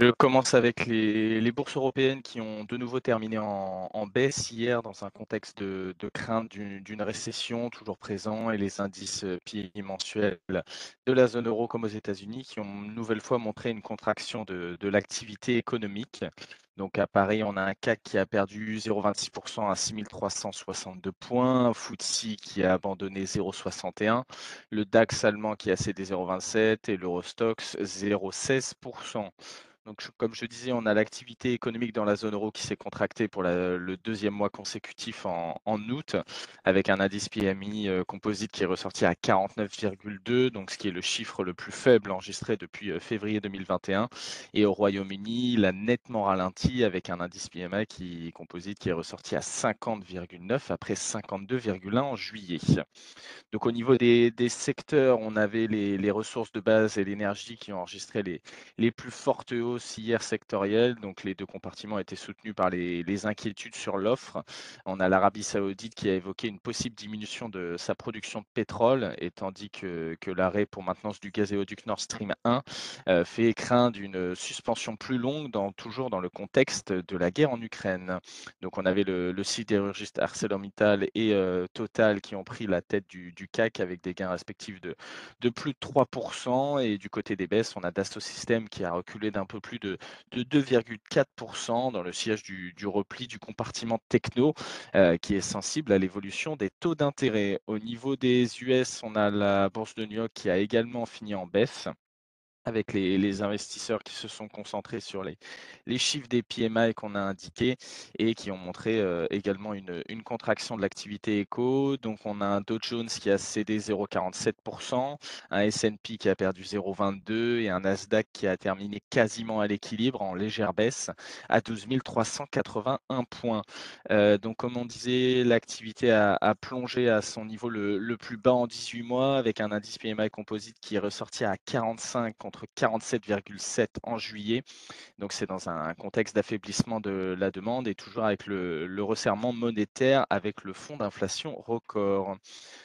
Je commence avec les, bourses européennes qui ont de nouveau terminé en, baisse hier dans un contexte de, crainte d'une récession toujours présent et les indices euh, PMI mensuels de la zone euro comme aux États-Unis qui ont une nouvelle fois montré une contraction de, de l'activité économique. Donc à Paris, on a un CAC qui a perdu 0,26% à 6362 points, FTSE qui a abandonné 0,61, le DAX allemand qui a cédé 0,27 et l'Eurostox 0,16%. Donc, comme je disais, on a l'activité économique dans la zone euro qui s'est contractée pour le deuxième mois consécutif en, août, avec un indice PMI euh, composite qui est ressorti à 49,2, donc ce qui est le chiffre le plus faible enregistré depuis euh, février 2021. Et au Royaume-Uni, il a nettement ralenti avec un indice PMI qui, composite qui est ressorti à 50,9 après 52,1 en juillet. Donc au niveau des, secteurs, on avait les, ressources de base et l'énergie qui ont enregistré les, les plus fortes hausses hier sectorielles. Donc les deux compartiments étaient soutenus par les, inquiétudes sur l'offre. On a l'Arabie saoudite qui a évoqué une possible diminution de sa production de pétrole, et tandis que, que l'arrêt pour maintenance du gazéoduc Nord Stream 1 euh, fait craindre une suspension plus longue, dans, toujours dans le contexte de la guerre en Ukraine. Donc on avait le, le sidérurgiste ArcelorMittal et euh, Total qui ont pris la tête du, CAC avec des gains respectifs de, de plus de 3%. Et du côté des baisses, on a Dassault qui a reculé d'un peu plus de, de 2,4% dans le siège du, du, repli du compartiment techno euh, qui est sensible à l'évolution des taux d'intérêt. Au niveau des US, on a la bourse de New York qui a également fini en baisse avec les, investisseurs qui se sont concentrés sur les, chiffres des PMI qu'on a indiqués et qui ont montré euh, également une, contraction de l'activité éco. Donc, on a un Dow Jones qui a cédé 0,47%, un S&P qui a perdu 0,22% et un Nasdaq qui a terminé quasiment à l'équilibre en légère baisse à 12 381 points. Euh, donc, comme on disait, l'activité a, a, plongé à son niveau le, le plus bas en 18 mois avec un indice PMI composite qui est ressorti à 45 contre 47,7 en juillet. Donc c'est dans un contexte d'affaiblissement de la demande et toujours avec le, resserrement monétaire avec le fonds d'inflation record.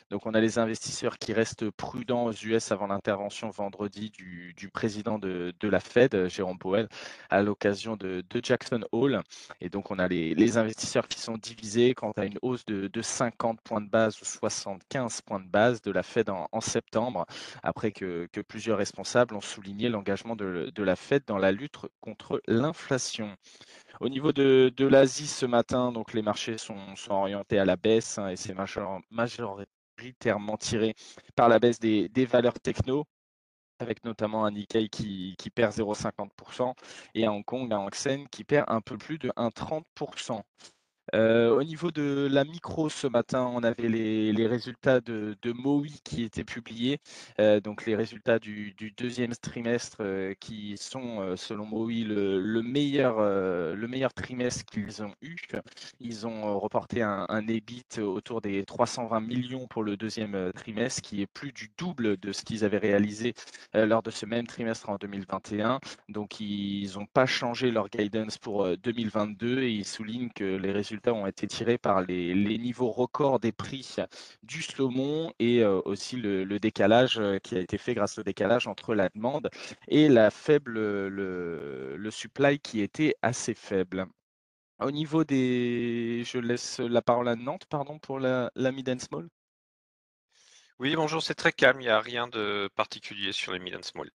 Donc on a les investisseurs qui restent prudents aux US avant l'intervention vendredi du, président de, la Fed, Jérôme Powell, à l'occasion de, Jackson Hole. Et donc on a les, investisseurs qui sont divisés quant à une hausse de, de, 50 points de base ou 75 points de base de la Fed en, en septembre, après que, que plusieurs responsables ont souligné l'engagement de, la Fed dans la lutte contre l'inflation. Au niveau de, l'Asie ce matin, donc les marchés sont, orientés à la baisse hein, et c'est major, majoritairement tiré par la baisse des, valeurs techno avec notamment un Nikkei qui, qui perd 0,50% et un Hong Kong, un Hang Seng qui perd un peu plus de 1,30%. Euh, au niveau de la micro, ce matin, on avait les, résultats de, de, MOI qui étaient publiés, euh, donc les résultats du, deuxième trimestre euh, qui sont, selon MOI, le, le meilleur, le meilleur trimestre qu'ils ont eu. Ils ont reporté un, un EBIT autour des 320 millions pour le deuxième trimestre, qui est plus du double de ce qu'ils avaient réalisé lors de ce même trimestre en 2021. Donc, ils n'ont pas changé leur guidance pour 2022 et ils soulignent que les résultats résultats ont été tirés par les, les niveaux records des prix du saumon et euh, aussi le, décalage euh, qui a été fait grâce au décalage entre la demande et la faible, le, le supply qui était assez faible. Au niveau des... Je laisse la parole à Nantes, pardon, pour la, la mid and small. Oui, bonjour, c'est très calme, il n'y a rien de particulier sur les mid and small.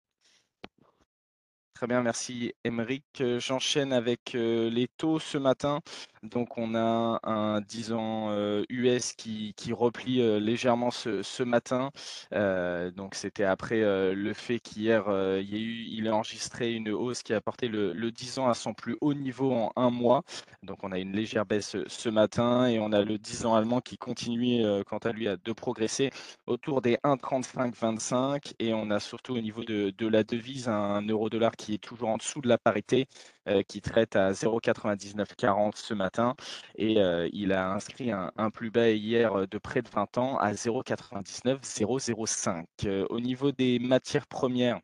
Très bien, merci Émeric. J'enchaîne avec les taux ce matin. Donc on a un 10 ans US qui, qui replie légèrement ce, ce matin. Euh, donc c'était après le fait qu'hier il, a enregistré une hausse qui a porté le, le 10 ans à son plus haut niveau en un mois. Donc on a une légère baisse ce matin et on a le 10 ans allemand qui continue quant à lui de progresser autour des 1,35-25 et on a surtout au niveau de, de la devise un euro-dollar qui est toujours en dessous de la parité euh, qui traite à 0,9940 ce matin et euh, il a inscrit un, plus bas hier de près de 20 ans à 0,99,005. Euh, au niveau des matières premières,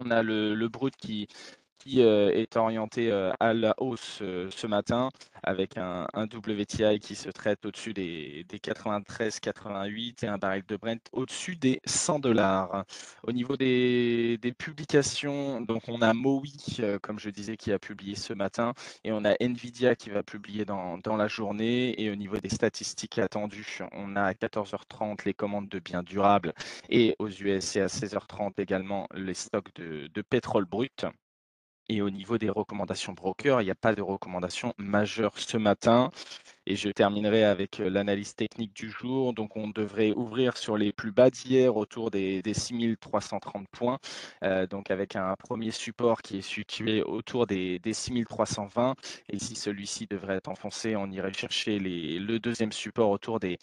on a le brut qui, qui est orienté à la hausse ce matin avec un, WTI qui se traite au-dessus des, 93-88 et un baril de Brent au-dessus des 100 dollars. Au niveau des, publications, donc on a Mowi, comme je disais, qui a publié ce matin et on a Nvidia qui va publier dans, la journée. Et au niveau des statistiques attendues, on a à 14h30 les commandes de biens durables et aux US et à 16h30 également les stocks de pétrole brut. Et au niveau des recommandations broker, il n'y a pas de recommandations majeures ce matin. Et je terminerai avec l'analyse technique du jour. Donc, on devrait ouvrir sur les plus bas d'hier autour des, 6330 points. donc, avec un premier support qui est situé autour des, 6320. Et si celui-ci devrait être enfoncé, on irait chercher le deuxième support autour des,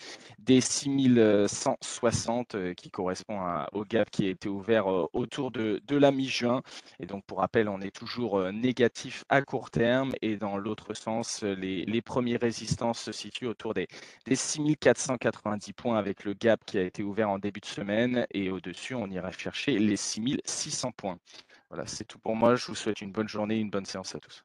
6160 qui correspond au gap qui a été ouvert autour de, de la mi-juin. Et donc, pour rappel, on est toujours négatif à court terme. Et dans l'autre sens, les, les premiers résistants se situe autour des, des 6490 points avec le gap qui a été ouvert en début de semaine et au-dessus, on ira chercher les 6600 points. Voilà, c'est tout pour moi. Je vous souhaite une bonne journée, une bonne séance à tous.